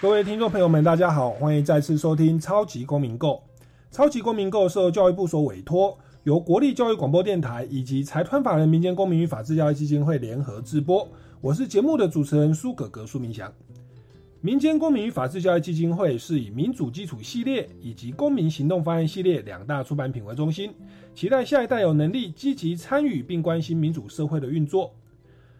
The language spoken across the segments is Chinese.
各位听众朋友们，大家好，欢迎再次收听《超级公民购》。《超级公民购》受教育部所委托，由国立教育广播电台以及财团法人民间公民与法治教育基金会联合制播。我是节目的主持人苏格格苏明祥。民间公民与法治教育基金会是以民主基础系列以及公民行动方案系列两大出版品为中心，期待下一代有能力积极参与并关心民主社会的运作。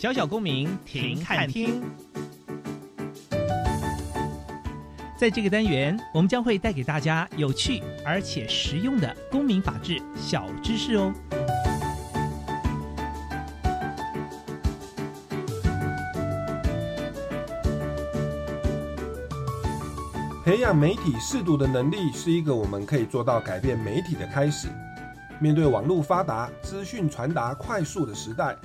小小公民停看听，在这个单元，我们将会带给大家有趣而且实用的公民法治小知识哦。培养媒体适度的能力，是一个我们可以做到改变媒体的开始。面对网络发达、资讯传达快速的时代。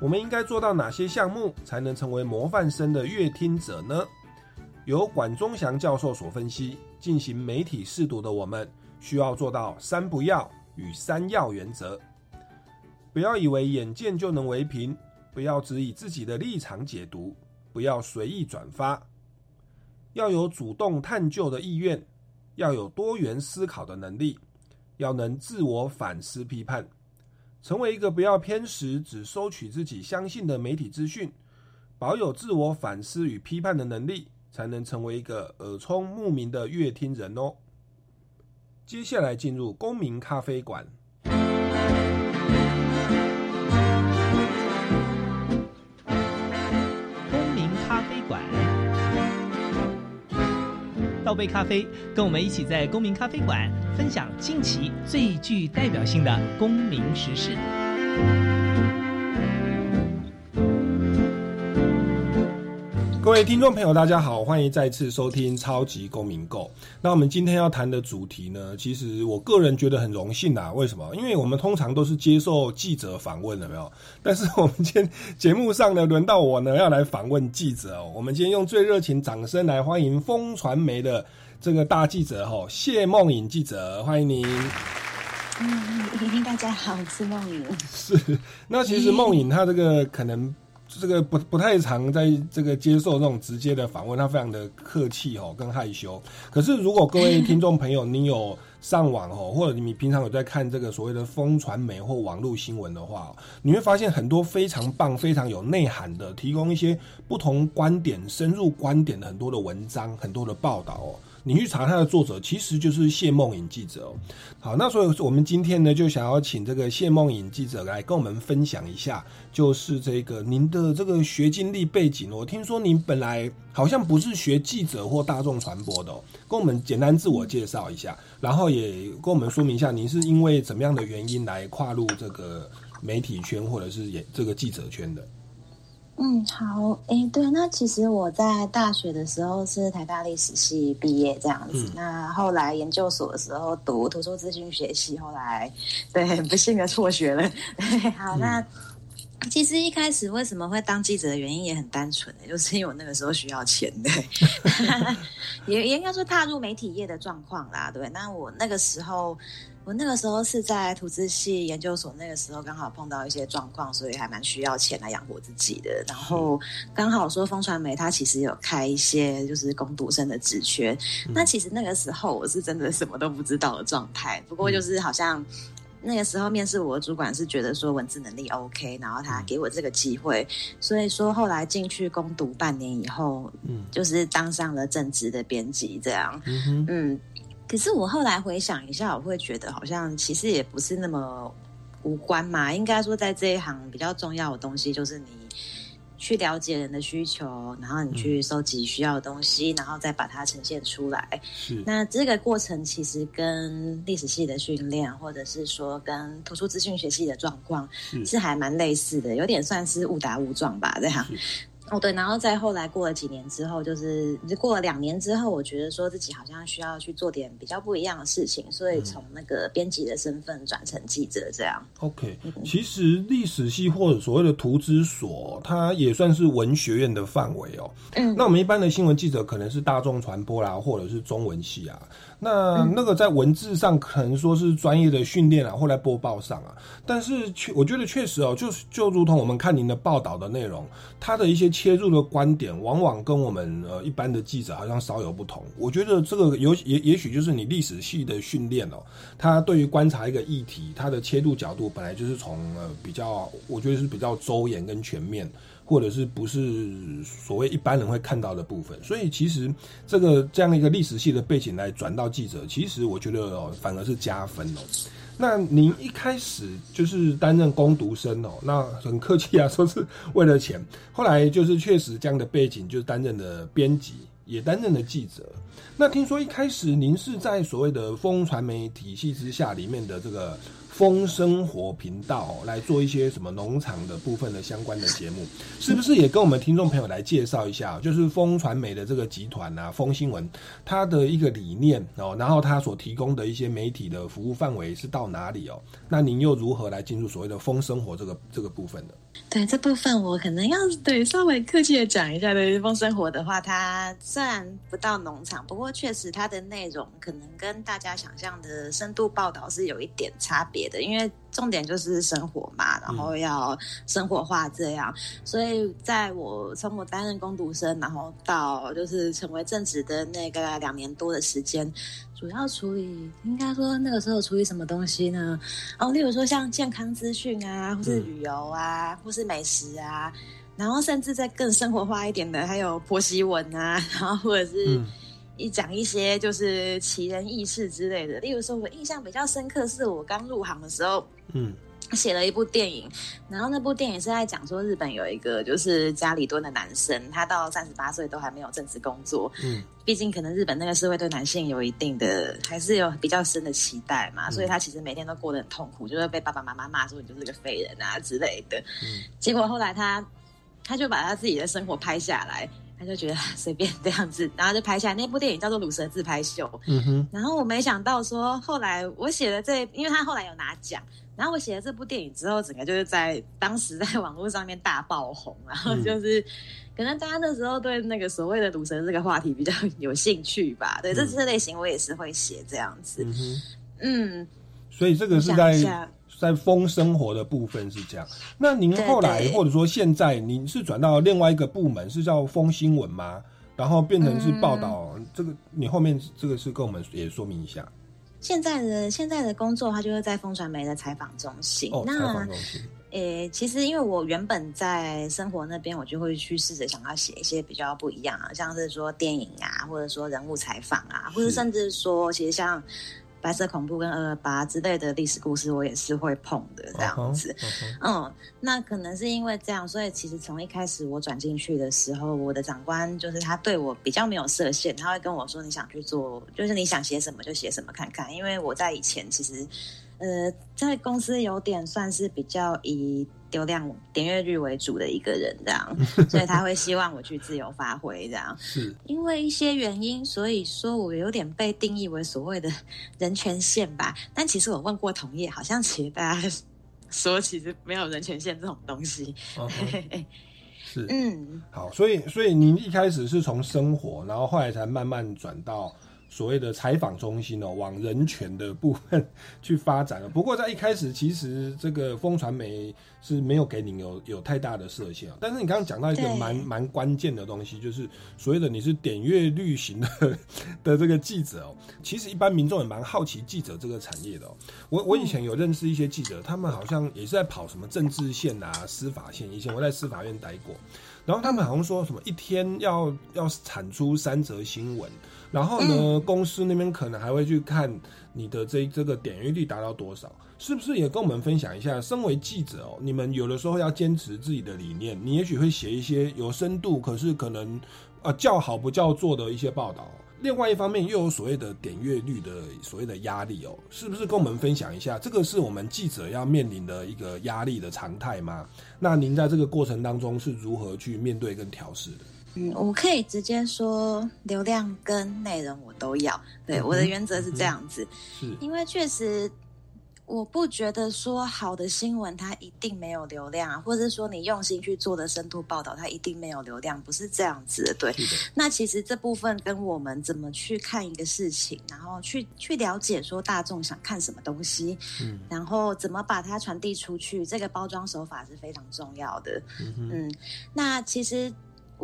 我们应该做到哪些项目才能成为模范生的阅听者呢？由管中祥教授所分析，进行媒体试读的我们需要做到三不要与三要原则。不要以为眼见就能为凭，不要只以自己的立场解读，不要随意转发，要有主动探究的意愿，要有多元思考的能力，要能自我反思批判。成为一个不要偏食、只收取自己相信的媒体资讯，保有自我反思与批判的能力，才能成为一个耳聪目明的乐听人哦。接下来进入公民咖啡馆。公民咖啡馆，倒杯咖啡，跟我们一起在公民咖啡馆。分享近期最具代表性的公民时事。各位听众朋友，大家好，欢迎再次收听《超级公民购》。那我们今天要谈的主题呢，其实我个人觉得很荣幸啊。为什么？因为我们通常都是接受记者访问的，没有？但是我们今天节目上呢，轮到我呢要来访问记者哦。我们今天用最热情掌声来欢迎风传媒的。这个大记者哈，谢梦颖记者，欢迎您。嗯，大家好，我是梦颖。是，那其实梦颖她这个可能这个不不太常在这个接受这种直接的访问，她非常的客气哦，跟害羞。可是如果各位听众朋友，你有上网哦，或者你平常有在看这个所谓的风传媒或网络新闻的话，你会发现很多非常棒、非常有内涵的，提供一些不同观点、深入观点的很多的文章、很多的报道哦。你去查他的作者，其实就是谢梦颖记者。好，那所以我们今天呢，就想要请这个谢梦颖记者来跟我们分享一下，就是这个您的这个学经历背景。我听说您本来好像不是学记者或大众传播的，跟我们简单自我介绍一下，然后也跟我们说明一下，您是因为怎么样的原因来跨入这个媒体圈或者是也这个记者圈的。嗯，好，哎，对，那其实我在大学的时候是台大历史系毕业这样子，那后来研究所的时候读图书资讯学系，后来对 不幸的辍学了。好，那其实一开始为什么会当记者的原因也很单纯的，就是因为我那个时候需要钱的，也也应该说踏入媒体业的状况啦，对，那我那个时候。我那个时候是在图资系研究所，那个时候刚好碰到一些状况，所以还蛮需要钱来养活自己的。然后刚好说风传媒它其实有开一些就是攻读生的职缺，那其实那个时候我是真的什么都不知道的状态。不过就是好像那个时候面试我的主管是觉得说文字能力 OK，然后他给我这个机会，所以说后来进去攻读半年以后，嗯，就是当上了正职的编辑这样，嗯嗯。可是我后来回想一下，我会觉得好像其实也不是那么无关嘛。应该说，在这一行比较重要的东西就是你去了解人的需求，然后你去收集需要的东西，然后再把它呈现出来。那这个过程其实跟历史系的训练，或者是说跟图书资讯学系的状况是还蛮类似的，有点算是误打误撞吧，这样。哦，对，然后再后来过了几年之后，就是过了两年之后，我觉得说自己好像需要去做点比较不一样的事情，所以从那个编辑的身份转成记者这样。OK，其实历史系或者所谓的图资所，它也算是文学院的范围哦。嗯，那我们一般的新闻记者可能是大众传播啦，或者是中文系啊。那那个在文字上可能说是专业的训练啊，或在播报上啊，但是确我觉得确实哦，就是就如同我们看您的报道的内容，它的一些切入的观点，往往跟我们呃一般的记者好像稍有不同。我觉得这个有也也许就是你历史系的训练哦，它对于观察一个议题，它的切入角度本来就是从呃比较，我觉得是比较周延跟全面。或者是不是所谓一般人会看到的部分，所以其实这个这样一个历史系的背景来转到记者，其实我觉得哦，反而是加分哦。那您一开始就是担任攻读生哦，那很客气啊，说是为了钱。后来就是确实这样的背景，就是担任的编辑，也担任了记者。那听说一开始您是在所谓的风传媒体系之下里面的这个。风生活频道来做一些什么农场的部分的相关的节目，是不是也跟我们听众朋友来介绍一下？就是风传媒的这个集团啊，风新闻它的一个理念哦，然后它所提供的一些媒体的服务范围是到哪里哦？那您又如何来进入所谓的风生活这个这个部分呢？对这部分，我可能要对稍微客气的讲一下。对风生活的话，它虽然不到农场，不过确实它的内容可能跟大家想象的深度报道是有一点差别的，因为重点就是生活嘛，然后要生活化这样。所以在我从我担任工读生，然后到就是成为正职的那个两年多的时间。主要处理，应该说那个时候处理什么东西呢？哦，例如说像健康资讯啊，或是旅游啊，或是美食啊，然后甚至在更生活化一点的，还有婆媳文啊，然后或者是一讲一些就是奇人异事之类的。例如说，我印象比较深刻是我刚入行的时候，嗯。写了一部电影，然后那部电影是在讲说日本有一个就是家里蹲的男生，他到三十八岁都还没有正式工作。嗯，毕竟可能日本那个社会对男性有一定的还是有比较深的期待嘛，所以他其实每天都过得很痛苦，就会被爸爸妈妈骂说你就是个废人啊之类的。嗯，结果后来他他就把他自己的生活拍下来，他就觉得 随便这样子，然后就拍下来那部电影叫做《鲁蛇自拍秀》。嗯哼，然后我没想到说后来我写的这，因为他后来有拿奖。然后我写了这部电影之后，整个就是在当时在网络上面大爆红，然后就是可能大家那时候对那个所谓的赌神这个话题比较 有兴趣吧。对，这这类型我也是会写这样子。嗯，所以这个是在在风生活的部分是这样。那您后来或者说现在您是转到另外一个部门，是叫风新闻吗？然后变成是报道这个，你后面这个是跟我们也说明一下。现在的现在的工作，它就是在风传媒的采访中心。哦，采访中心。诶，其实因为我原本在生活那边，我就会去试着想要写一些比较不一样啊，像是说电影啊，或者说人物采访啊，或者甚至说，其实像。白色恐怖跟二二八之类的历史故事，我也是会碰的这样子。嗯，那可能是因为这样，所以其实从一开始我转进去的时候，我的长官就是他对我比较没有设限，他会跟我说你想去做，就是你想写什么就写什么看看。因为我在以前其实。呃，在公司有点算是比较以流量点阅率为主的一个人，这样，所以他会希望我去自由发挥，这样。是，因为一些原因，所以说我有点被定义为所谓的人权线吧。但其实我问过同业，好像其实大家说其实没有人权线这种东西。是，嗯，好，所以所以您一开始是从生活，然后后来才慢慢转到。所谓的采访中心哦，往人权的部分 去发展了。不过在一开始，其实这个风传媒是没有给你有有太大的设限。但是你刚刚讲到一个对蛮蛮关键的东西，就是所谓的你是点阅率型的 的这个记者哦。其实一般民众也蛮好奇记者这个产业的哦。我我以前有认识一些记者，他们好像也是在跑什么政治线啊、司法线。以前我在司法院待过，然后他们好像说什么一天要要产出三则新闻。然后呢，公司那边可能还会去看你的这这个点阅率达到多少，是不是也跟我们分享一下？身为记者哦，你们有的时候要坚持自己的理念，你也许会写一些有深度，可是可能呃叫好不叫座的一些报道。另外一方面又有所谓的点阅率的所谓的压力哦，是不是跟我们分享一下？这个是我们记者要面临的一个压力的常态吗？那您在这个过程当中是如何去面对跟调试的？嗯，我可以直接说，流量跟内容我都要。对，我的原则是这样子，是因为确实。我不觉得说好的新闻它一定没有流量，或者是说你用心去做的深度报道它一定没有流量，不是这样子的。对，那其实这部分跟我们怎么去看一个事情，然后去去了解说大众想看什么东西，嗯，然后怎么把它传递出去，这个包装手法是非常重要的。嗯嗯，那其实。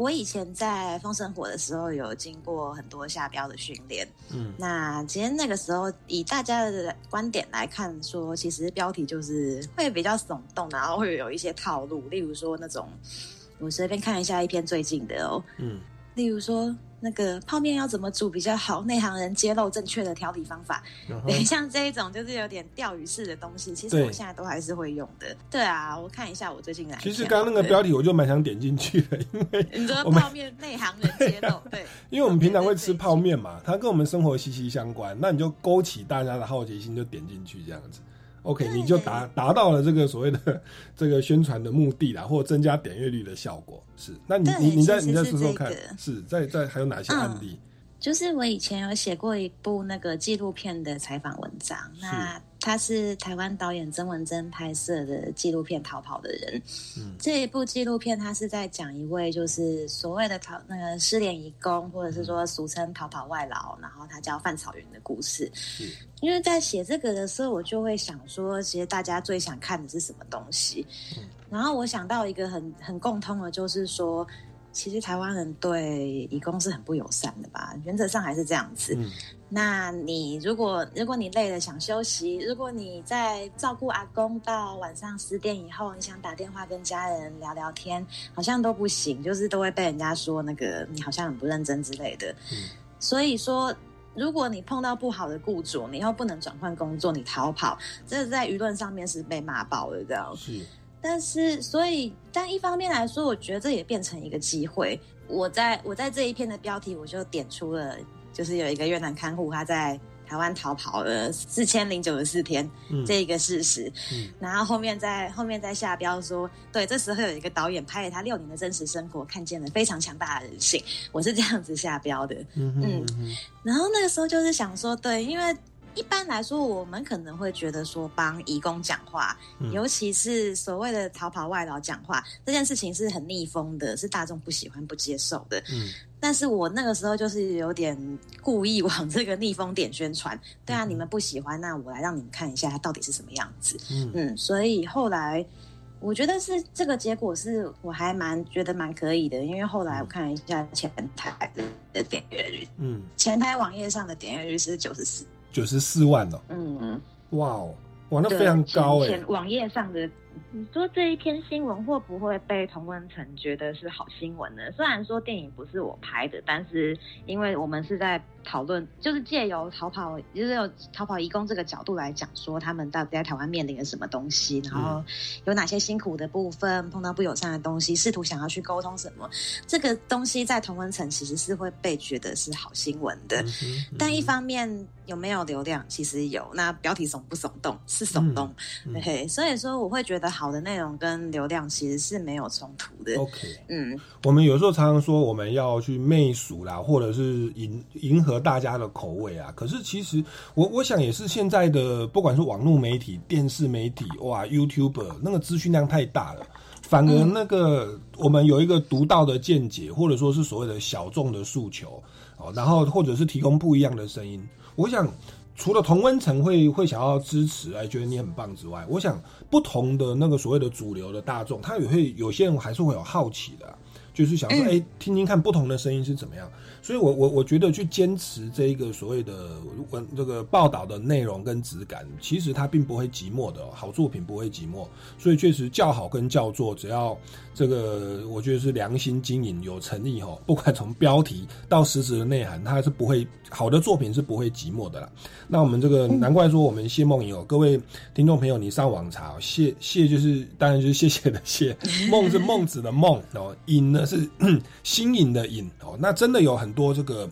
我以前在风生火的时候有经过很多下标的训练，嗯，那其实那个时候以大家的观点来看，说其实标题就是会比较耸动，然后会有一些套路，例如说那种我随便看一下一篇最近的哦，嗯，例如说。那个泡面要怎么煮比较好？内行人揭露正确的调理方法。对，像这一种就是有点钓鱼式的东西，其实我现在都还是会用的。对啊，我看一下我最近来。其实刚刚那个标题我就蛮想点进去的，因为 你说泡面内行人揭露，对，因为我们平常会吃泡面嘛，它跟我们生活息息相关，那你就勾起大家的好奇心，就点进去这样子。OK，你就达达到了这个所谓的这个宣传的目的啦，或增加点阅率的效果。是，那你你你再你再说说看，是在在还有哪些案例？就是我以前有写过一部那个纪录片的采访文章，那他是台湾导演曾文珍拍摄的纪录片《逃跑的人》。嗯，这一部纪录片他是在讲一位就是所谓的逃那个失联移工，或者是说俗称逃跑外劳，然后他叫范草原的故事。是，因为在写这个的时候，我就会想说，其实大家最想看的是什么东西？嗯，然后我想到一个很很共通的，就是说。其实台湾人对义工是很不友善的吧？原则上还是这样子。那你如果如果你累了想休息，如果你在照顾阿公到晚上十点以后，你想打电话跟家人聊聊天，好像都不行，就是都会被人家说那个你好像很不认真之类的。所以说，如果你碰到不好的雇主，你又不能转换工作，你逃跑，这在舆论上面是被骂爆的，这样。是。但是，所以，但一方面来说，我觉得这也变成一个机会。我在我在这一篇的标题，我就点出了，就是有一个越南看护他在台湾逃跑了四千零九十四天这一个事实。嗯然后后面在后面再下标说，对，这时候有一个导演拍了他六年的真实生活，看见了非常强大的人性。我是这样子下标的。嗯，然后那个时候就是想说，对，因为。一般来说，我们可能会觉得说帮义工讲话，尤其是所谓的逃跑外劳讲话这件事情是很逆风的，是大众不喜欢、不接受的。嗯，但是我那个时候就是有点故意往这个逆风点宣传。对啊，你们不喜欢，那我来让你们看一下它到底是什么样子。嗯嗯，所以后来我觉得是这个结果是我还蛮觉得蛮可以的，因为后来我看一下前台的点阅率，嗯，前台网页上的点阅率是九十四。九十四万哦，嗯，哇哦，哇，那非常高哎。网页上的，你说这一篇新闻会不会被同温层觉得是好新闻呢？虽然说电影不是我拍的，但是因为我们是在。讨论就是借由逃跑，就是有逃跑移工这个角度来讲，说他们到底在台湾面临了什么东西，然后有哪些辛苦的部分，碰到不友善的东西，试图想要去沟通什么。这个东西在同文层其实是会被觉得是好新闻的，但一方面有没有流量，其实有。那标题耸不耸动？是耸动，对。所以说，我会觉得好的内容跟流量其实是没有冲突的。OK，嗯，我们有时候常常说我们要去媚俗啦，或者是迎迎合。和大家的口味啊，可是其实我我想也是现在的，不管是网络媒体、电视媒体，哇，YouTube 那个资讯量太大了，反而那个我们有一个独到的见解，或者说是所谓的小众的诉求哦，然后或者是提供不一样的声音。我想，除了同温层会会想要支持，哎，觉得你很棒之外，我想不同的那个所谓的主流的大众，他也会有些人还是会有好奇的，就是想说，哎，听听看不同的声音是怎么样。所以，我我我觉得去坚持这一个所谓的文这个报道的内容跟质感，其实它并不会寂寞的，好作品不会寂寞。所以，确实叫好跟叫座，只要这个我觉得是良心经营、有诚意哈，不管从标题到实质的内涵，它是不会好的作品是不会寂寞的啦。那我们这个难怪说我们谢梦颖哦，各位听众朋友，你上网查谢谢就是当然就是谢谢的谢，梦是孟子的梦哦，颖呢是 新颖的颖那真的有很。多这个，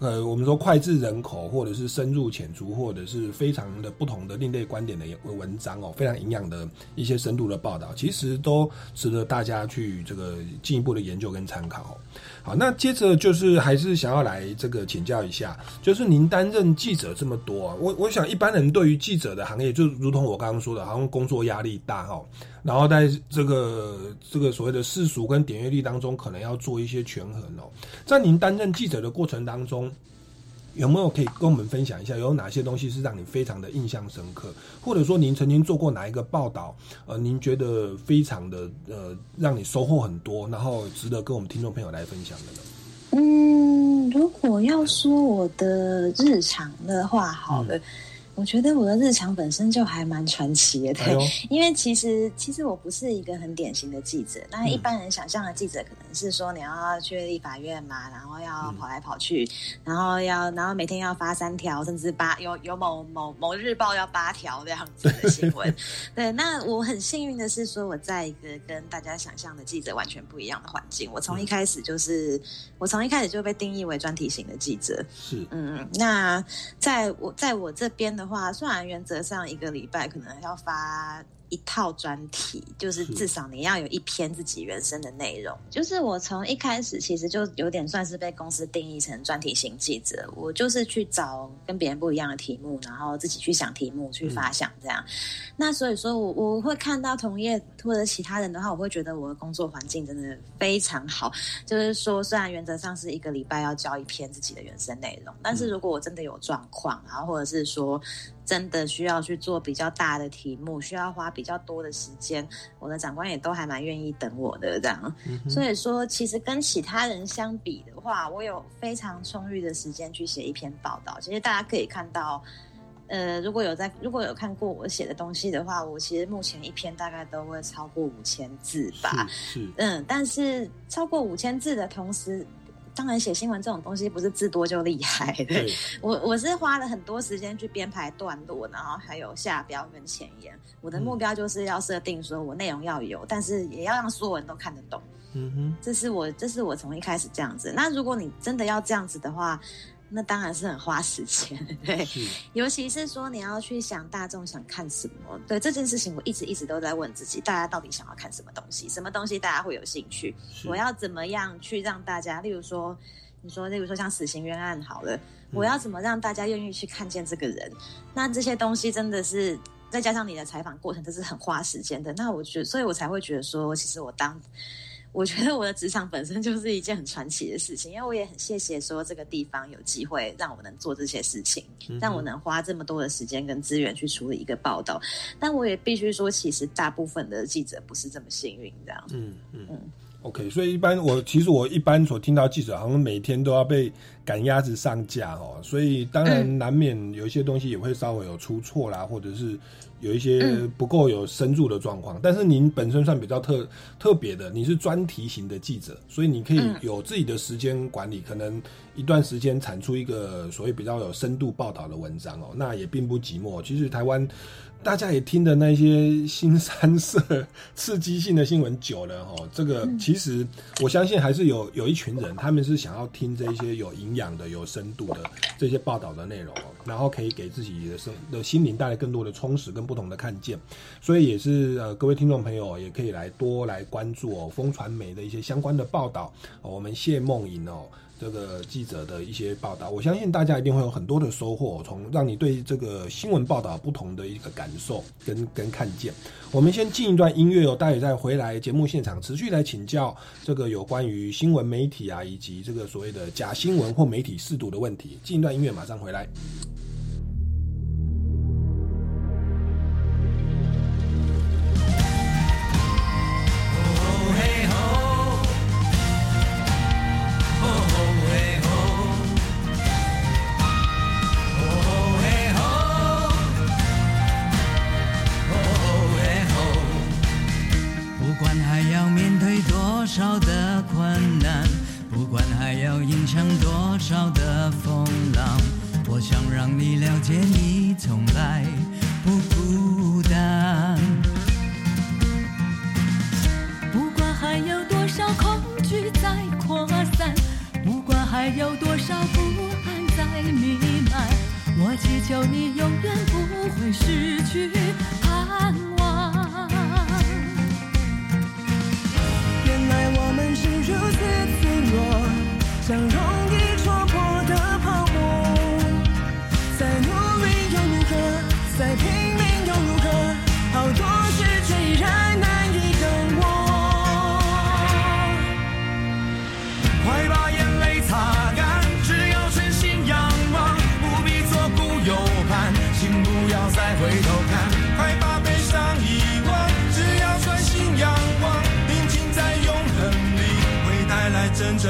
呃，我们说脍炙人口，或者是深入浅出，或者是非常的不同的另类观点的文章哦，非常营养的一些深度的报道，其实都值得大家去这个进一步的研究跟参考。好，那接着就是还是想要来这个请教一下，就是您担任记者这么多，我我想一般人对于记者的行业，就如同我刚刚说的，好像工作压力大哈，然后在这个这个所谓的世俗跟点阅率当中，可能要做一些权衡哦。在您担任记者的过程当中。有没有可以跟我们分享一下，有哪些东西是让你非常的印象深刻，或者说您曾经做过哪一个报道，呃，您觉得非常的呃，让你收获很多，然后值得跟我们听众朋友来分享的呢？嗯，如果要说我的日常的话，好了。我觉得我的日常本身就还蛮传奇的，对，因为其实其实我不是一个很典型的记者。那一般人想象的记者可能是说你要去立法院嘛，然后要跑来跑去，然后要然后每天要发三条，甚至八有有某某某日报要八条这样子的新闻。对，那我很幸运的是说我在一个跟大家想象的记者完全不一样的环境。我从一开始就是我从一开始就被定义为专题型的记者。是，嗯，那在我在我这边的。话虽然原则上一个礼拜可能要发。一套专题，就是至少你要有一篇自己原生的内容。就是我从一开始其实就有点算是被公司定义成专题型记者，我就是去找跟别人不一样的题目，然后自己去想题目去发想这样。那所以说我我会看到同业或者其他人的话，我会觉得我的工作环境真的非常好。就是说，虽然原则上是一个礼拜要交一篇自己的原生内容，但是如果我真的有状况，然后或者是说。真的需要去做比较大的题目，需要花比较多的时间，我的长官也都还蛮愿意等我的这样。所以说，其实跟其他人相比的话，我有非常充裕的时间去写一篇报道。其实大家可以看到，呃，如果有在如果有看过我写的东西的话，我其实目前一篇大概都会超过五千字吧。是，嗯，但是超过五千字的同时。当然，写新闻这种东西不是字多就厉害。对，我我是花了很多时间去编排段落，然后还有下标跟前言。我的目标就是要设定说，我内容要有，但是也要让所有人都看得懂。嗯哼，这是我这是我从一开始这样子。那如果你真的要这样子的话。那当然是很花时间，对，尤其是说你要去想大众想看什么，对这件事情，我一直一直都在问自己，大家到底想要看什么东西，什么东西大家会有兴趣？我要怎么样去让大家，例如说，你说，例如说像死刑冤案好了，我要怎么让大家愿意去看见这个人？那这些东西真的是再加上你的采访过程，这是很花时间的。那我觉得，所以我才会觉得说，其实我当。我觉得我的职场本身就是一件很传奇的事情，因为我也很谢谢说这个地方有机会让我能做这些事情，让我能花这么多的时间跟资源去处理一个报道。但我也必须说，其实大部分的记者不是这么幸运这样。嗯嗯嗯。OK，所以一般我其实我一般所听到记者好像每天都要被赶鸭子上架哦，所以当然难免有一些东西也会稍微有出错啦，或者是。有一些不够有深入的状况，但是您本身算比较特特别的，你是专题型的记者，所以你可以有自己的时间管理，可能一段时间产出一个所谓比较有深度报道的文章哦，那也并不寂寞。其实台湾。大家也听的那些新三色、刺激性的新闻久了哈，这个其实我相信还是有有一群人，他们是想要听这些有营养的、有深度的这些报道的内容，然后可以给自己的生的心灵带来更多的充实跟不同的看见。所以也是呃，各位听众朋友也可以来多来关注哦，风传媒的一些相关的报道。我们谢梦莹哦。这个记者的一些报道我相信大家一定会有很多的收获从让你对这个新闻报道不同的一个感受跟跟看见。我们先进一段音乐哦待会再回来节目现场持续来请教这个有关于新闻媒体啊以及这个所谓的假新闻或媒体试读的问题。进一段音乐马上回来。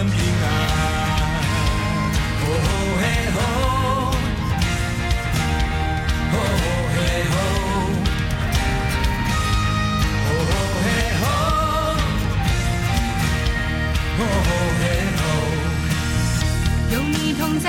平安哦嘿吼哦嘿吼哦嘿吼哦嘿吼有你同在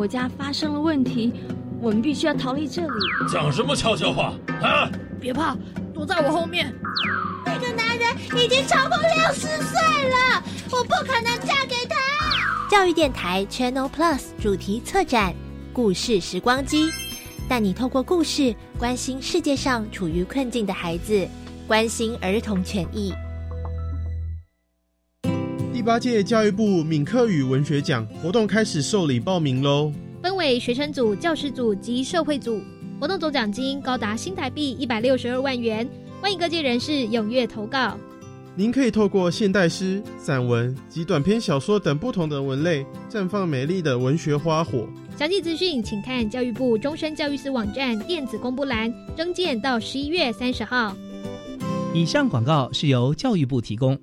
国家发生了问题，我们必须要逃离这里。讲什么悄悄话啊？别怕，躲在我后面。那个男人已经超过六十岁了，我不可能嫁给他。教育电台 Channel Plus 主题策展“故事时光机”，带你透过故事关心世界上处于困境的孩子，关心儿童权益。第八届教育部闽客语文学奖活动开始受理报名喽！分为学生组、教师组及社会组，活动总奖金高达新台币一百六十二万元，欢迎各界人士踊跃投稿。您可以透过现代诗、散文及短篇小说等不同的文类，绽放美丽的文学花火。详细资讯请看教育部终身教育司网站电子公布栏，征件到十一月三十号。以上广告是由教育部提供。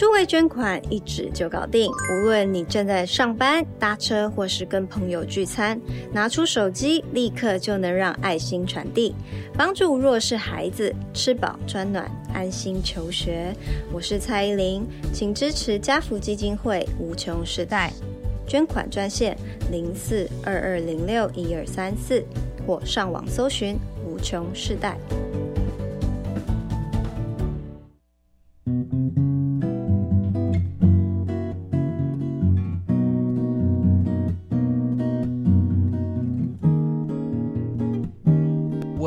数位捐款一指就搞定，无论你正在上班、搭车，或是跟朋友聚餐，拿出手机，立刻就能让爱心传递，帮助弱势孩子吃饱穿暖，安心求学。我是蔡依林，请支持家福基金会无穷时代捐款专线零四二二零六一二三四，或上网搜寻无穷世代。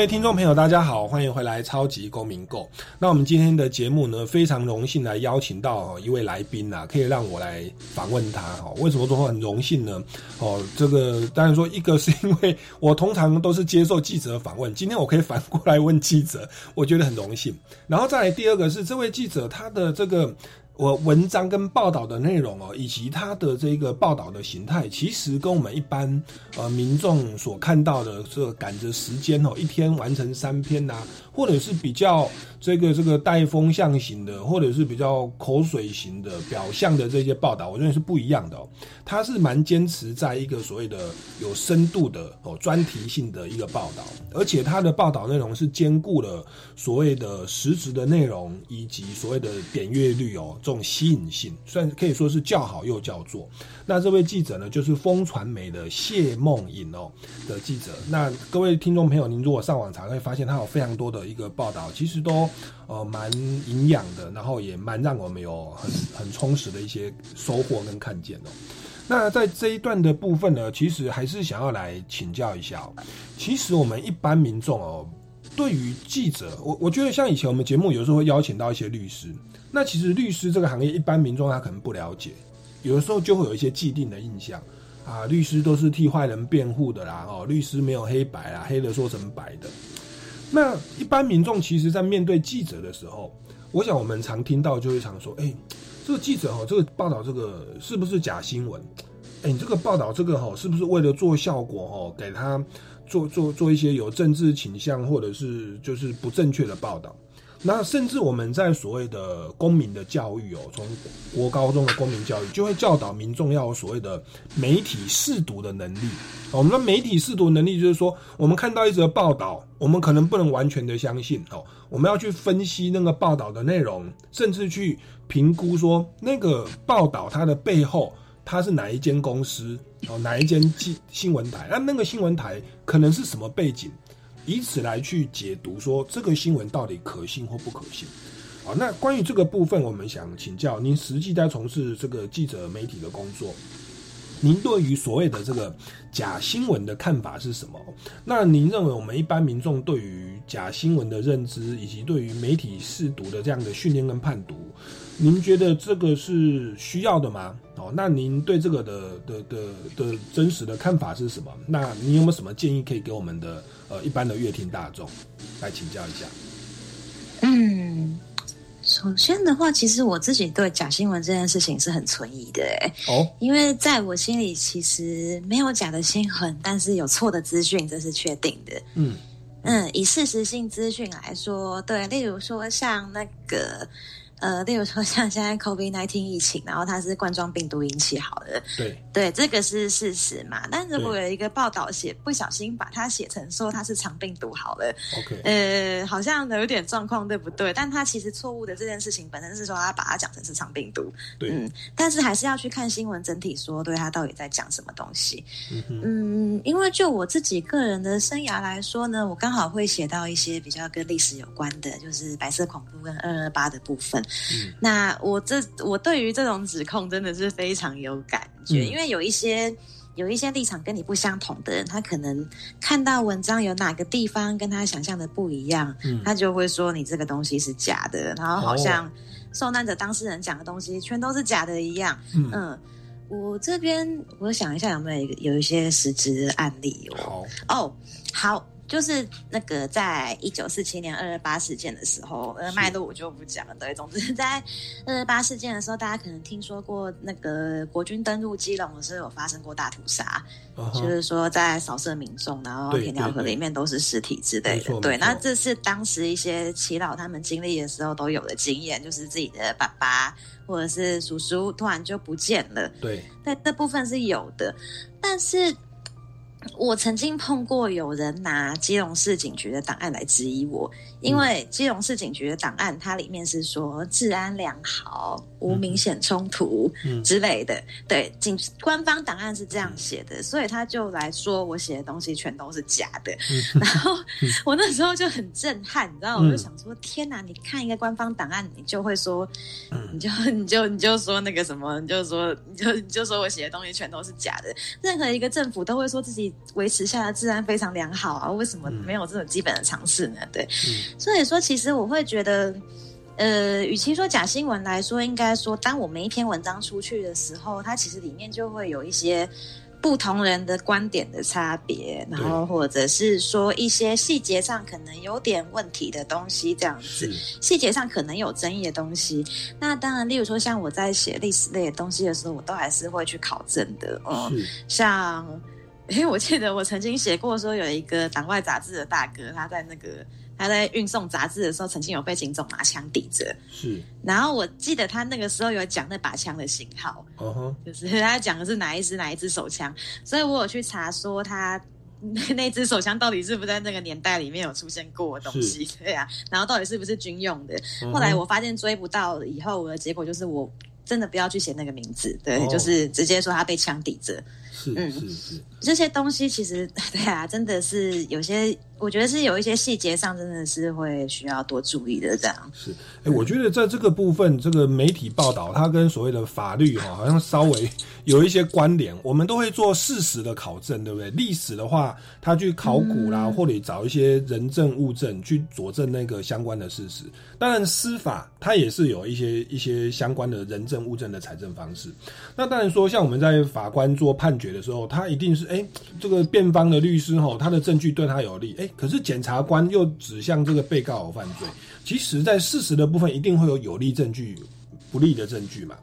各位听众朋友，大家好，欢迎回来《超级公民购》。那我们今天的节目呢，非常荣幸来邀请到一位来宾啊，可以让我来访问他。哈，为什么说很荣幸呢？哦，这个当然说一个是因为我通常都是接受记者访问，今天我可以反过来问记者，我觉得很荣幸。然后再来第二个是这位记者他的这个。我文章跟报道的内容哦，以及它的这个报道的形态，其实跟我们一般呃民众所看到的这个赶着时间哦，一天完成三篇呐、或者是比较这个这个带风向型的，或者是比较口水型的表象的这些报道，我认为是不一样的哦。他是蛮坚持在一个所谓的有深度的哦专题性的一个报道，而且他的报道内容是兼顾了所谓的实质的内容以及所谓的点阅率哦。这种吸引性，算可以说是叫好又叫座。那这位记者呢，就是风传媒的谢梦颖哦的记者。那各位听众朋友，您如果上网查，会发现他有非常多的一个报道，其实都呃蛮营养的，然后也蛮让我们有很很充实的一些收获跟看见哦。那在这一段的部分呢，其实还是想要来请教一下、哦。其实我们一般民众哦，对于记者，我我觉得像以前我们节目有时候会邀请到一些律师。那其实律师这个行业，一般民众他可能不了解，有的时候就会有一些既定的印象啊，律师都是替坏人辩护的啦，哦，律师没有黑白啦，黑的说成白的。那一般民众其实，在面对记者的时候，我想我们常听到就会常说，哎、这个记者哦，这个报道这个是不是假新闻？哎、你这个报道这个哈，是不是为了做效果哦，给他做做做一些有政治倾向或者是就是不正确的报道？那甚至我们在所谓的公民的教育哦，从国高中的公民教育就会教导民众要有所谓的媒体试读的能力。我们的媒体试读能力就是说，我们看到一则报道，我们可能不能完全的相信哦，我们要去分析那个报道的内容，甚至去评估说那个报道它的背后他是哪一间公司哦，哪一间记新闻台，那那个新闻台可能是什么背景。以此来去解读说这个新闻到底可信或不可信。好，那关于这个部分，我们想请教您，实际在从事这个记者媒体的工作，您对于所谓的这个假新闻的看法是什么？那您认为我们一般民众对于假新闻的认知，以及对于媒体试读的这样的训练跟判读，您觉得这个是需要的吗？哦，那您对这个的的的的真实的看法是什么？那你有没有什么建议可以给我们的呃一般的乐听大众来请教一下？嗯，首先的话，其实我自己对假新闻这件事情是很存疑的，哎，哦，因为在我心里其实没有假的新闻，但是有错的资讯，这是确定的。嗯嗯，以事实性资讯来说，对，例如说像那个。呃，例如说像现在 COVID nineteen 疫情，然后它是冠状病毒引起好的，对对，这个是事实嘛。但如果有一个报道写不小心把它写成说它是肠病毒好了，OK，呃，好像有点状况，对不对？但它其实错误的这件事情本身是说他把它讲成是肠病毒，对，嗯，但是还是要去看新闻整体说，对它到底在讲什么东西。嗯嗯，因为就我自己个人的生涯来说呢，我刚好会写到一些比较跟历史有关的，就是白色恐怖跟二二八的部分。嗯。那我这我对于这种指控真的是非常有感觉，嗯。因为有一些有一些立场跟你不相同的人，他可能看到文章有哪个地方跟他想象的不一样，嗯。他就会说你这个东西是假的，然后好哦。像受难者当事人讲的东西全都是假的一样。嗯。我这边我想一下有没有有一些实质的案例好，哦。哦，好，就是那个在一九四七年二二八事件的时候，呃，脉络我就不讲了。对，总之在 二二八事件的时候，大家可能听说过那个国军登陆基隆的时候有发生过大屠杀，就是说在扫射民众，然后对田寮河对里面都是尸体之类的。对，那这是当时一些祈祷他们经历的时候都有的经验，就是自己的爸爸或者是叔叔突然就不见了。对，在这部分是有的，但是我曾经碰过有人拿基隆市警局的档案来质疑我，因为基隆市警局的档案它里面是说治安良好、无明显冲突嗯之类的，对，警官方档案是这样写的，所以他就来说我写的东西全都是假的，然后我那时候就很震撼，你知道，我就嗯想说，天哪！你看一个官方档案，你就会说，你就你就你就说那个什么，你就说你就你就说我写的东西全都是假的。任何一个政府都会说自己维持下的治安非常良好啊，为什么没有这种基本的常识呢？对，所以说其实我会觉得。呃，与其说假新闻来说，应该说，当我们一篇文章出去的时候，它其实里面就会有一些不同人的观点的差别，然后或者是说一些细节上可能有点问题的东西，这样子，细节上可能有争议的东西。那当然，例如说像我在写历史类的东西的时候，我都还是会去考证的，嗯，像。因为我记得我曾经写过说，有一个党外杂志的大哥，他在那个他在运送杂志的时候，曾经有被警总拿枪抵着。是，然后我记得他那个时候有讲那把枪的型号，嗯哼，就是他讲的是哪一支哪一支手枪，所以我有去查说他 那支手枪到底是不是在那个年代里面有出现过的东西，对啊，然后到底是不是军用的。后来我发现追不到，以后我的结果就是我真的不要去写那个名字，对，哦。就是直接说他被枪抵着。是嗯。是是，这些东西其实 对啊，真的是有些，我觉得是有一些细节上真的是会需要多注意的。这样是，哎，我觉得在这个部分，这个媒体报道它跟所谓的法律哈，好像稍微有一些关联。我们都会做事实的考证，对不对？历史的话，他去考古啦，或者找一些人证物证去佐证那个相关的事实。当然，司法它也是有一些一些相关的人证物证的采证方式。那当然说，像我们在法官做判决的时候，他一定是哎，这个辩方的律师吼，他的证据对他有利，哎，可是检察官又指向这个被告有犯罪。其实，在事实的部分，一定会有有利证据、不利的证据嘛。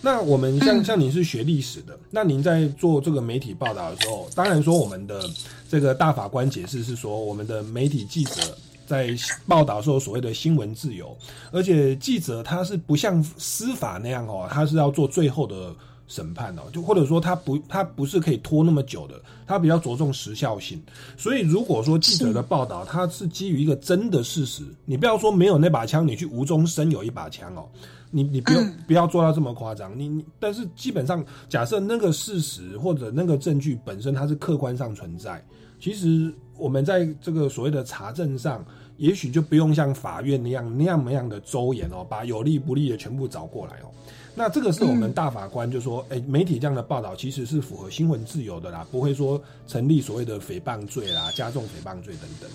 那我们像像您是学历史的，那您在做这个媒体报道的时候，当然说我们的这个大法官解释是说，我们的媒体记者在报道的时候所谓的新闻自由，而且记者他是不像司法那样哦，他是要做最后的。审判哦，就或者说他不，他不是可以拖那么久的，他比较着重时效性。所以如果说记者的报道，他是基于一个真的事实，你不要说没有那把枪，你去无中生有一把枪哦，你你不用不要做到这么夸张。你你，但是基本上假设那个事实或者那个证据本身它是客观上存在，其实我们在这个所谓的查证上，也许就不用像法院那样那样那样的周延哦，把有利不利的全部找过来哦。那这个是我们大法官就说，哎、媒体这样的报道其实是符合新闻自由的啦，不会说成立所谓的诽谤罪啦、加重诽谤罪等等。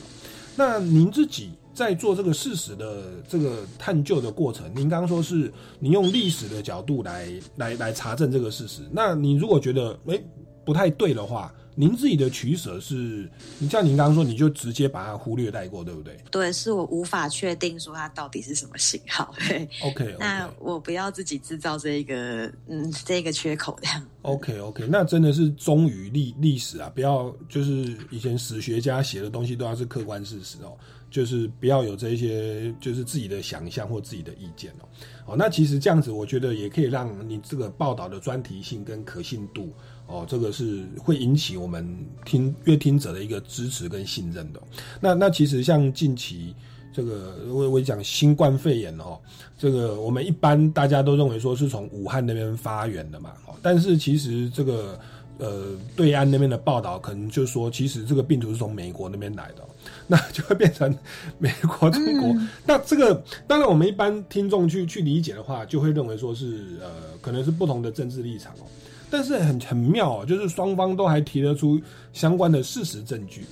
那您自己在做这个事实的这个探究的过程，您刚刚说是您用历史的角度来来来查证这个事实。那你如果觉得哎不太对的话，您自己的取舍是，你像您刚刚说，你就直接把它忽略带过，对不对对，是我无法确定说它到底是什么型号。对？OK，那我不要自己制造这一个嗯这一个缺口这样。OK OK，那真的是忠于历历史啊，不要就是以前史学家写的东西都要是客观事实哦，就是不要有这些就是自己的想象或自己的意见哦。哦，那其实这样子，我觉得也可以让你这个报道的专题性跟可信度哦，这个是会引起我们听阅听者的一个支持跟信任的哦、那那其实像近期。这个我我讲新冠肺炎哦，这个我们一般大家都认为说是从武汉那边发源的嘛，哦，但是其实这个呃对岸那边的报道可能就说，其实这个病毒是从美国那边来的哦、那 就会变成美国、中国。那这个当然我们一般听众去去理解的话，就会认为说是呃可能是不同的政治立场哦，但是很很妙哦，就是双方都还提得出相关的事实证据。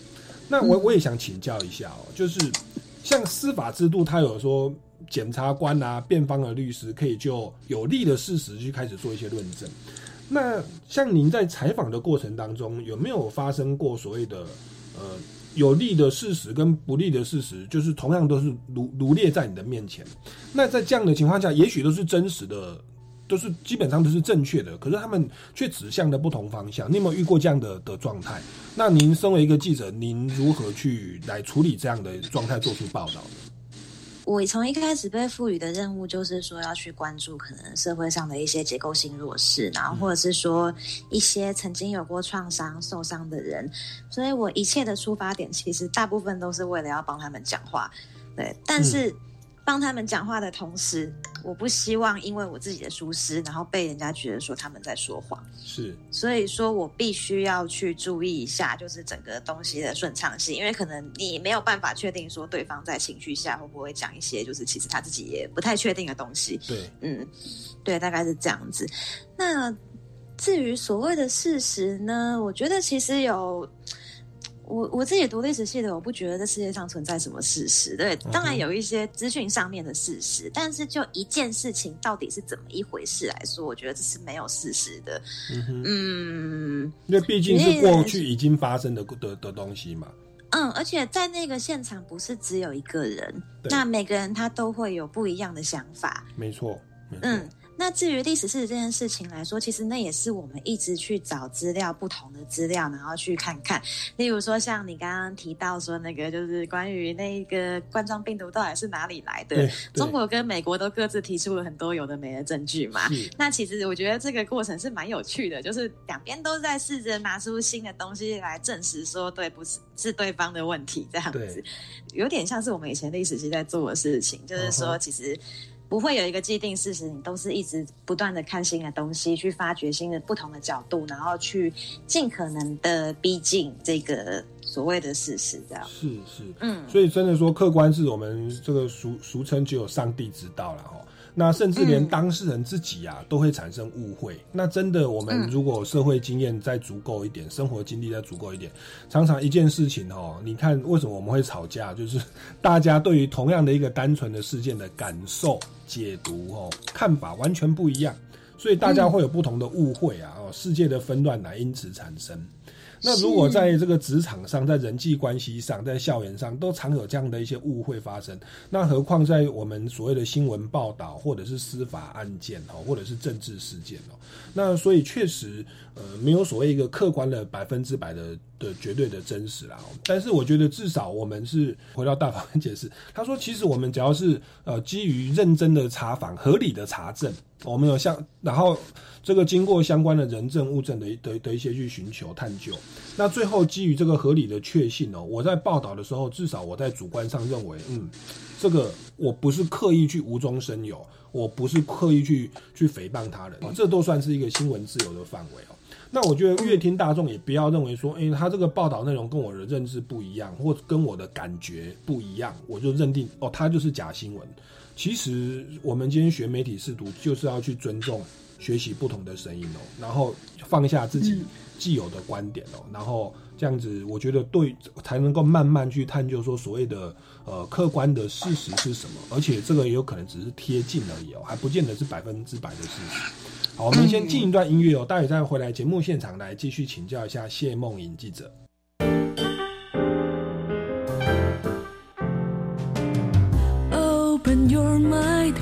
那我我也想请教一下哦，就是。像司法制度，它有说检察官啊、辩方的律师可以就有利的事实去开始做一些论证。那像您在采访的过程当中，有没有发生过所谓的呃有利的事实跟不利的事实，就是同样都是罗罗列在你的面前？那在这样的情况下，也许都是真实的，都是基本上都是正确的，可是他们却指向的不同方向。你有没有遇过这样的的状态？那您身为一个记者，您如何去来处理这样的状态，做出报道呢？我从一开始被赋予的任务就是说要去关注可能社会上的一些结构性弱势，然后或者是说一些曾经有过创伤、受伤的人，所以我一切的出发点其实大部分都是为了要帮他们讲话，对，但是帮他们讲话的同时，我不希望因为我自己的疏失，然后被人家觉得说他们在说谎。是，所以说我必须要去注意一下，就是整个东西的顺畅性，因为可能你没有办法确定说对方在情绪下会不会讲一些，就是其实他自己也不太确定的东西。对，嗯，对，大概是这样子。那至于所谓的事实呢，我觉得其实有。我我自己读历史系的，我不觉得这世界上存在什么事实。对，当然有一些资讯上面的事实，但是就一件事情到底是怎么一回事来说，我觉得这是没有事实的。嗯因为毕竟是过去已经发生的的的东西嘛。嗯，而且在那个现场不是只有一个人，那每个人他都会有不一样的想法。没错，没错嗯。那至于历史事实这件事情来说，其实那也是我们一直去找资料，不同的资料，然后去看看。例如说，像你刚刚提到说那个，就是关于那个冠状病毒到底是哪里来的，中国跟美国都各自提出了很多有的没的证据嘛。那其实我觉得这个过程是蛮有趣的，就是两边都在试着拿出新的东西来证实说，对，不是是对方的问题，这样子，有点像是我们以前历史系在做的事情，就是说其实。不会有一个既定事实，你都是一直不断的看新的东西，去发掘新的不同的角度，然后去尽可能的逼近这个所谓的事实，这样。是是，嗯，所以真的说客观是我们这个俗俗称只有上帝知道了哈。那甚至连当事人自己啊、嗯、都会产生误会。那真的，我们如果社会经验再足够一点，嗯、生活经历再足够一点，常常一件事情哦，你看为什么我们会吵架？就是大家对于同样的一个单纯的事件的感受、解读哦、看法完全不一样，所以大家会有不同的误会啊，哦，世界的纷乱乃因此产生。那如果在这个职场上，在人际关系上，在校园上，都常有这样的一些误会发生，那何况在我们所谓的新闻报道，或者是司法案件哦，或者是政治事件哦，那所以确实呃没有所谓一个客观的百分之百的的绝对的真实啦。但是我觉得至少我们是回到大法官解释，他说其实我们只要是呃基于认真的查访、合理的查证，我们有像然后。这个经过相关的人证物证的的的一些去寻求探究，那最后基于这个合理的确信哦，我在报道的时候，至少我在主观上认为，嗯，这个我不是刻意去无中生有，我不是刻意去去诽谤他人，这都算是一个新闻自由的范围哦。那我觉得乐听大众也不要认为说，诶，他这个报道内容跟我的认知不一样，或跟我的感觉不一样，我就认定哦，他就是假新闻。其实我们今天学媒体试读，就是要去尊重。学习不同的声音哦，然后放下自己既有的观点哦，然后这样子，我觉得对才能够慢慢去探究说所谓的呃客观的事实是什么，而且这个也有可能只是贴近而已哦，还不见得是百分之百的事实。好，我们先进一段音乐哦，待会再回来节目现场来继续请教一下谢梦莹记者。Open your mind，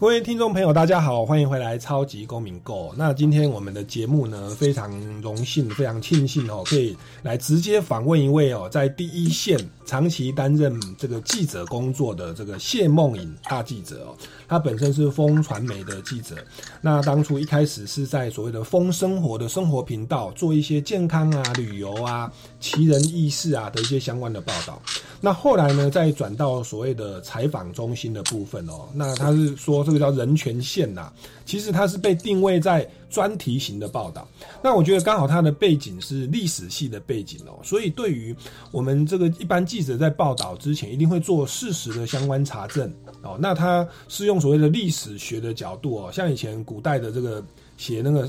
各位听众朋友，大家好，欢迎回来《超级公民购》。那今天我们的节目呢，非常荣幸、非常庆幸哦，可以来直接访问一位哦，在第一线长期担任这个记者工作的这个谢梦颖大记者哦。他本身是风传媒的记者，那当初一开始是在所谓的风生活的生活频道做一些健康啊、旅游啊、奇人异事啊的一些相关的报道。那后来呢，再转到所谓的采访中心的部分哦，那他是说这个叫人权线呐、其实他是被定位在专题型的报道。那我觉得刚好他的背景是历史系的背景哦，所以对于我们这个一般记者在报道之前，一定会做事实的相关查证哦。那他是用所谓的历史学的角度哦，像以前古代的这个写那个。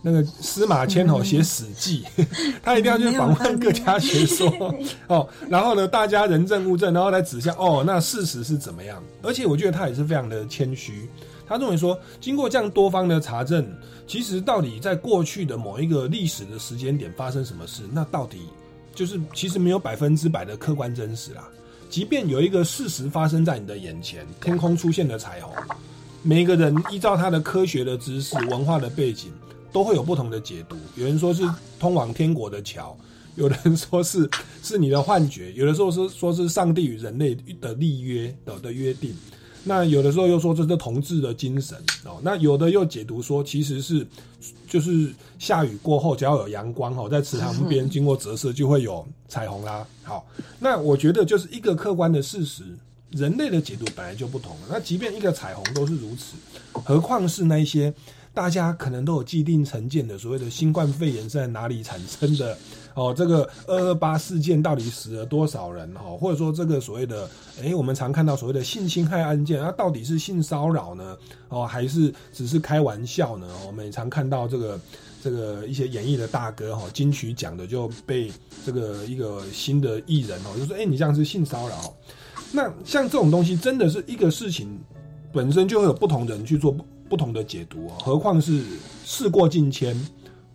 那个司马迁哦，写《史记》，他一定要去访问各家学说哦，然后呢，大家人证物证，然后来指向哦，那事实是怎么样？而且我觉得他也是非常的谦虚，他认为说，经过这样多方的查证，其实到底在过去的某一个历史的时间点发生什么事，那到底就是其实没有百分之百的客观真实啦。即便有一个事实发生在你的眼前，天空出现了彩虹，每一个人依照他的科学的知识、文化的背景。都会有不同的解读。有人说是通往天国的桥，有人说是是你的幻觉，有的时候是说是上帝与人类的立约的的约定。那有的时候又说这是同志的精神哦。那有的又解读说其实是就是下雨过后只要有阳光哦，在池塘边 经过折射就会有彩虹啦。好，那我觉得就是一个客观的事实。人类的解读本来就不同了，那即便一个彩虹都是如此，何况是那些大家可能都有既定成见的所谓的新冠肺炎是在哪里产生的？哦，这个二二八事件到底死了多少人？哈，或者说这个所谓的，诶，我们常看到所谓的性侵害案件，那到底是性骚扰呢？哦，还是只是开玩笑呢？我们常看到这个这个一些演艺的大哥哈，金曲奖的就被这个一个新的艺人哦，就说，诶，你这样是性骚扰。那像这种东西，真的是一个事情本身就会有不同人去做不不同的解读哦，何况是事过境迁，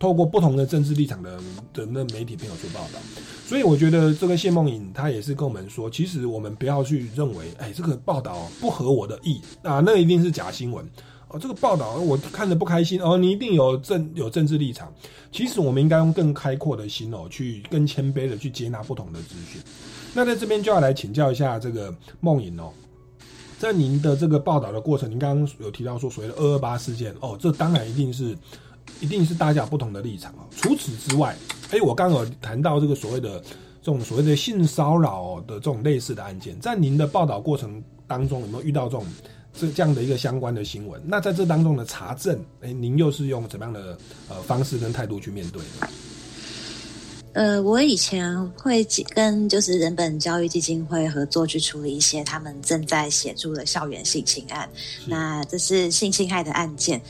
透过不同的政治立场的的那媒体朋友做报道。所以我觉得这个谢梦颖他也是跟我们说，其实我们不要去认为，哎，这个报道不合我的意啊，那一定是假新闻哦。这个报道我看着不开心哦，你一定有政有政治立场。其实我们应该用更开阔的心哦，去更谦卑的去接纳不同的资讯。那在这边就要来请教一下这个梦颖哦，在您的这个报道的过程，您刚刚有提到说所谓的二二八事件哦，这当然一定是一定是大家有不同的立场哦。除此之外，哎，我刚刚有谈到这个所谓的这种所谓的性骚扰的这种类似的案件，在您的报道过程当中有没有遇到这种这这样的一个相关的新闻？那在这当中的查证，哎，您又是用怎么样的呃方式跟态度去面对的？呃，我以前会跟就是人本教育基金会合作去处理一些他们正在协助的校园性侵案，那这是性侵害的案件。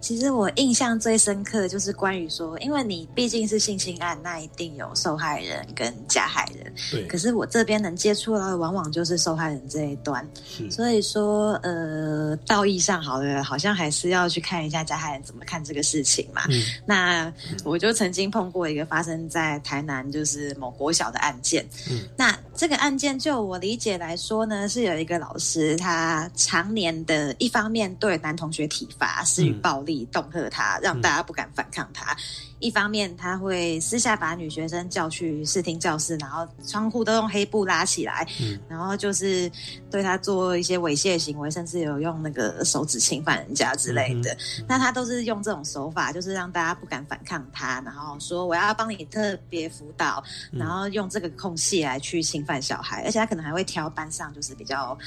其实我印象最深刻的就是关于说，因为你毕竟是性侵案，那一定有受害人跟加害人。对。可是我这边能接触到的，往往就是受害人这一端。所以说，呃，道义上好的，好像还是要去看一下加害人怎么看这个事情嘛。嗯。那我就曾经碰过一个发生在台南，就是某国小的案件。嗯。那这个案件，就我理解来说呢，是有一个老师，他常年的一方面对男同学体罚，施予暴力。恫吓他，让大家不敢反抗他。一方面，他会私下把女学生叫去视听教室，然后窗户都用黑布拉起来，嗯、然后就是对他做一些猥亵行为，甚至有用那个手指侵犯人家之类的。嗯、那他都是用这种手法，就是让大家不敢反抗他，然后说我要帮你特别辅导，然后用这个空隙来去侵犯小孩，而且他可能还会挑班上就是比较。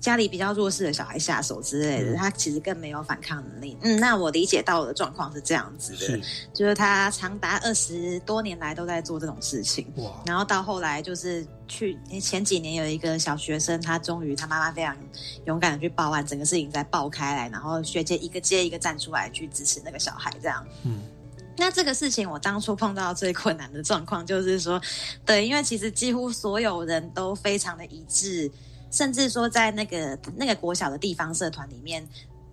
家里比较弱势的小孩下手之类的，他其实更没有反抗能力。嗯，那我理解到的状况是这样子的，是就是他长达二十多年来都在做这种事情。哇！然后到后来就是去前几年有一个小学生，他终于他妈妈非常勇敢的去报案，整个事情再爆开来，然后学姐一个接一个站出来去支持那个小孩，这样。嗯。那这个事情，我当初碰到最困难的状况就是说，对，因为其实几乎所有人都非常的一致，甚至说在那个那个国小的地方社团里面，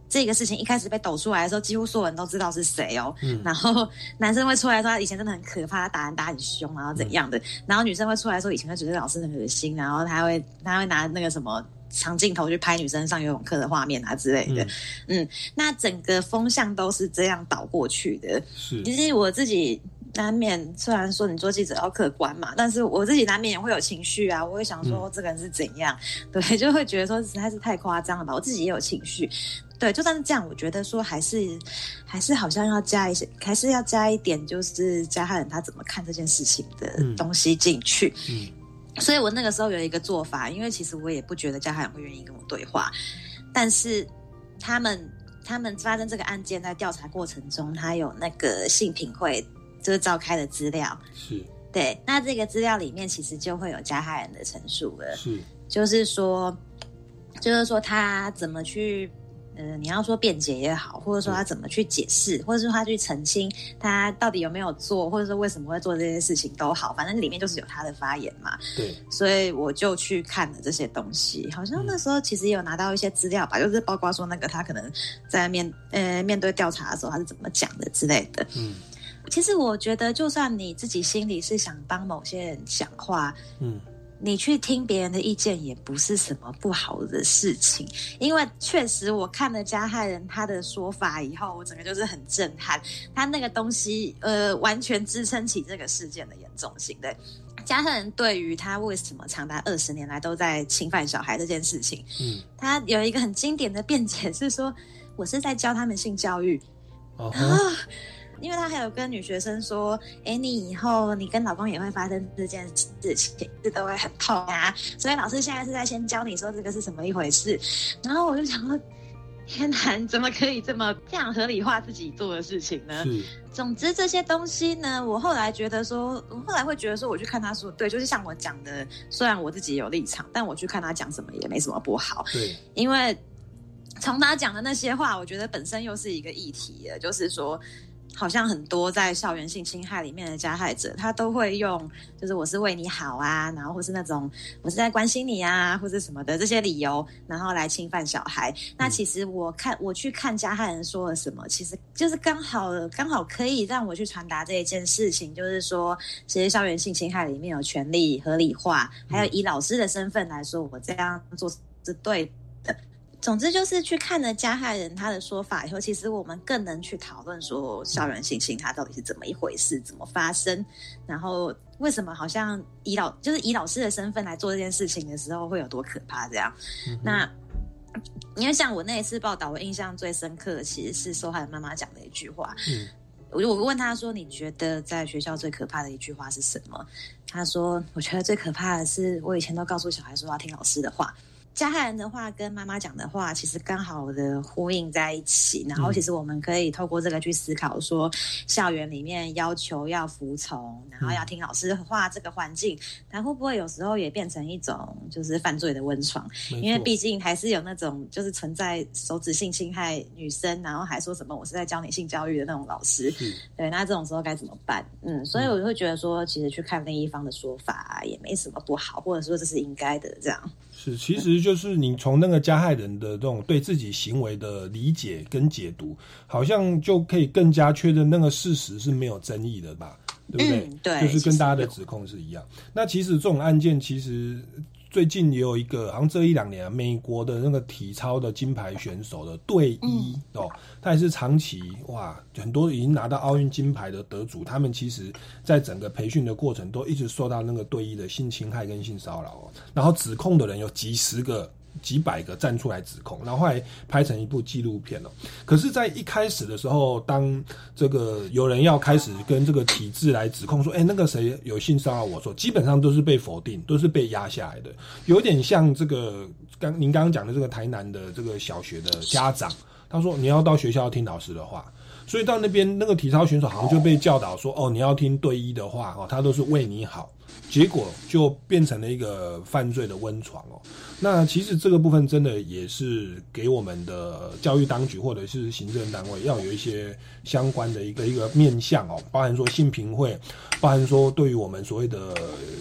这个事情一开始被抖出来的时候，几乎所有人都知道是谁哦。嗯然后男生会出来说他以前真的很可怕，他打人打很凶，然后怎样的。然后女生会出来说以前会觉得老师很恶心，然后他会他会拿那个什么。长镜头去拍女生上游泳课的画面啊之类的，嗯那整个风向都是这样倒过去的。是其实我自己难免，虽然说你做记者要客观嘛，但是我自己难免也会有情绪啊。我会想说这个人是怎样，对，就会觉得说实在是太夸张了吧。我自己也有情绪，对，就算是这样，我觉得说还是还是好像要加一些，还是要加一点，就是加害人他怎么看这件事情的东西进去。嗯所以我那个时候有一个做法，因为其实我也不觉得加害人会愿意跟我对话，但是他们他们发生这个案件在调查过程中，他有那个性品会就是召开的资料，是对，那这个资料里面其实就会有加害人的陈述了，是就是说，就是说他怎么去。呃，你要说辩解也好，或者说他怎么去解释，或者说他去澄清他到底有没有做，或者说为什么会做这些事情都好，反正里面就是有他的发言嘛。对，所以我就去看了这些东西，好像那时候其实也有拿到一些资料吧，就是包括说那个他可能在面呃面对调查的时候他是怎么讲的之类的。嗯，其实我觉得，就算你自己心里是想帮某些人讲话，嗯，你去听别人的意见也不是什么不好的事情，因为确实我看了加害人他的说法以后，我整个就是很震撼，他那个东西呃完全支撑起这个事件的严重性。对，加害人对于他为什么长达二十年来都在侵犯小孩这件事情，嗯，他有一个很经典的辩解是说，我是在教他们性教育。哦因为他还有跟女学生说：“哎，你以后你跟老公也会发生这件事情，这都会很痛啊。”所以老师现在是在先教你说这个是什么一回事。然后我就想说，天哪，你怎么可以这么这样合理化自己做的事情呢？总之这些东西呢，我后来觉得说，我后来会觉得说，我去看他说，对，就是像我讲的，虽然我自己有立场，但我去看他讲什么也没什么不好。对，因为从他讲的那些话，我觉得本身又是一个议题了，就是说。好像很多在校园性侵害里面的加害者，他都会用就是我是为你好啊，然后或是那种我是在关心你啊，或者什么的这些理由，然后来侵犯小孩。那其实我看我去看加害人说了什么，其实就是刚好刚好可以让我去传达这一件事情，就是说，其实校园性侵害里面有权利合理化，还有以老师的身份来说，我这样做是对的。总之就是去看了加害人他的说法以后，其实我们更能去讨论说校园性侵它到底是怎么一回事，怎么发生，然后为什么好像以老就是以老师的身份来做这件事情的时候会有多可怕这样。那因为像我那一次报道，我印象最深刻的其实是受害人妈妈讲的一句话。嗯，我我问他说：“你觉得在学校最可怕的一句话是什么？”他说：“我觉得最可怕的是我以前都告诉小孩说要听老师的话。”加害人的话跟妈妈讲的话，其实刚好的呼应在一起。然后，其实我们可以透过这个去思考，说校园里面要求要服从，然后要听老师的话，这个环境，它会不会有时候也变成一种就是犯罪的温床？因为毕竟还是有那种就是存在手指性侵害女生，然后还说什么我是在教你性教育的那种老师。对，那这种时候该怎么办？嗯，所以我就会觉得说，其实去看另一方的说法也没什么不好，或者说这是应该的，这样。是，其实就是你从那个加害人的这种对自己行为的理解跟解读，好像就可以更加确认那个事实是没有争议的吧？对不对？嗯对就是跟大家的指控是一样。那其实这种案件，其实最近也有一个，好像这一两年、啊，美国的那个体操的金牌选手的队医、哦，他也是长期哇，很多已经拿到奥运金牌的得主，他们其实在整个培训的过程都一直受到那个队医的性侵害跟性骚扰哦，然后指控的人有几十个。几百个站出来指控，然后后来拍成一部纪录片了。可是，在一开始的时候，当这个有人要开始跟这个体制来指控说，哎、那个谁有性骚扰我说，基本上都是被否定，都是被压下来的，有点像这个刚您刚刚讲的这个台南的这个小学的家长，他说你要到学校听老师的话。所以到那边那个体操选手好像就被教导说，哦，你要听队医的话，哦，他都是为你好，结果就变成了一个犯罪的温床哦。那其实这个部分真的也是给我们的教育当局或者是行政单位要有一些相关的一个一个面向哦，包含说性平会，包含说对于我们所谓的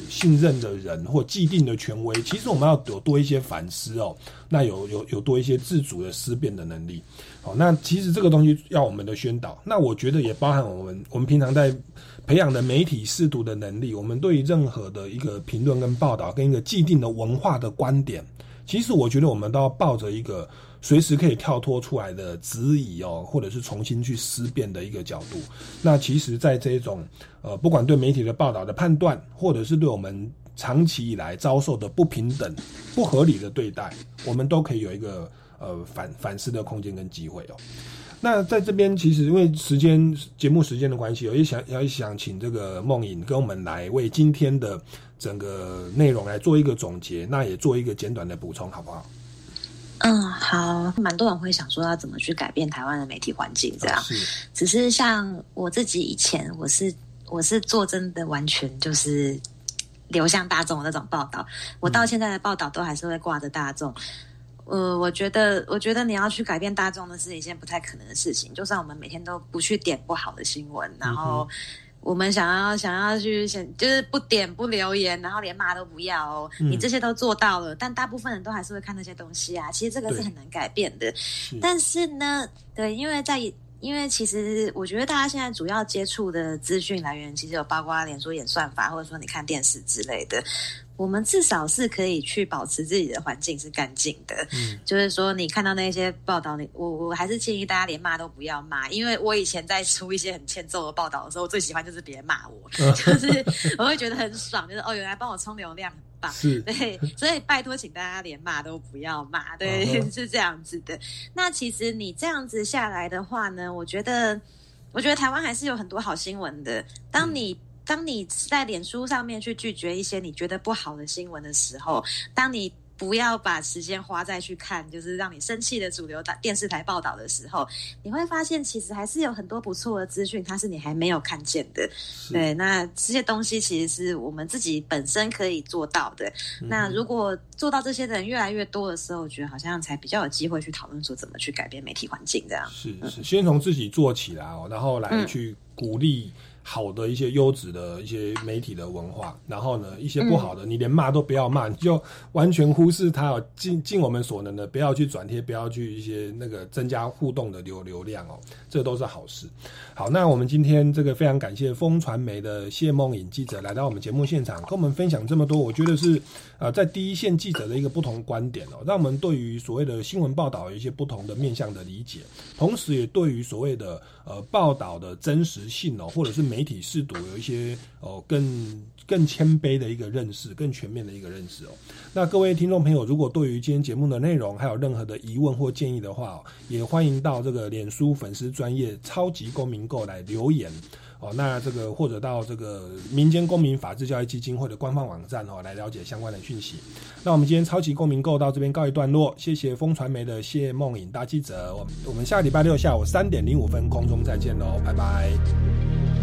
信任的人或既定的权威，其实我们要有多一些反思哦，那有有有多一些自主的思辨的能力。好，那其实这个东西要我们的宣导，那我觉得也包含我们我们平常在培养的媒体视读的能力，我们对于任何的一个评论跟报道跟一个既定的文化的观点，其实我觉得我们都要抱着一个随时可以跳脱出来的质疑哦，或者是重新去思辨的一个角度。那其实，在这种呃，不管对媒体的报道的判断，或者是对我们长期以来遭受的不平等、不合理的对待，我们都可以有一个。呃，反反思的空间跟机会哦。那在这边，其实因为时间节目时间的关系，我也想要想请这个梦颖跟我们来为今天的整个内容来做一个总结，那也做一个简短的补充，好不好？嗯，好。蛮多人会想说要怎么去改变台湾的媒体环境，这样。是。只是像我自己以前，我是我是做真的完全就是流向大众的那种报道，我到现在的报道都还是会挂着大众。呃，我觉得，我觉得你要去改变大众的是一件不太可能的事情。就算我们每天都不去点不好的新闻，然后我们想要想要去想，就是不点不留言，然后连骂都不要哦，你这些都做到了，但大部分人都还是会看那些东西啊。其实这个是很难改变的。但是呢，对，因为在因为其实我觉得大家现在主要接触的资讯来源，其实有包括脸书演算法，或者说你看电视之类的。我们至少是可以去保持自己的环境是干净的，嗯，就是说你看到那些报道，你我我还是建议大家连骂都不要骂，因为我以前在出一些很欠揍的报道的时候，我最喜欢就是别人骂我，就是我会觉得很爽，就是哦，原来帮我充流量很棒，是，对，所以拜托，请大家连骂都不要骂，对，是这样子的。那其实你这样子下来的话呢，我觉得，我觉得台湾还是有很多好新闻的。当你当你在脸书上面去拒绝一些你觉得不好的新闻的时候，当你不要把时间花在去看就是让你生气的主流电电视台报道的时候，你会发现其实还是有很多不错的资讯，它是你还没有看见的。对，那这些东西其实是我们自己本身可以做到的。那如果做到这些的人越来越多的时候，我觉得好像才比较有机会去讨论说怎么去改变媒体环境这样。是是，先从自己做起来哦，然后来去鼓励。好的一些优质的一些媒体的文化，然后呢，一些不好的，你连骂都不要骂，你就完全忽视它哦，尽尽我们所能的，不要去转贴，不要去一些那个增加互动的流流量哦，这都是好事。好，那我们今天这个非常感谢风传媒的谢梦颖记者来到我们节目现场，跟我们分享这么多，我觉得是呃在第一线记者的一个不同观点哦，让我们对于所谓的新闻报道有一些不同的面向的理解，同时也对于所谓的呃报道的真实性哦，或者是媒体视读有一些哦更更谦卑的一个认识，更全面的一个认识哦。那各位听众朋友，如果对于今天节目的内容还有任何的疑问或建议的话，也欢迎到这个脸书粉丝专业超级公民购来留言哦。那这个或者到这个民间公民法治教育基金会的官方网站哦来了解相关的讯息。那我们今天超级公民购到这边告一段落，谢谢风传媒的谢梦颖大记者，我们我们下礼拜六下午三点零五分空中再见喽，拜拜。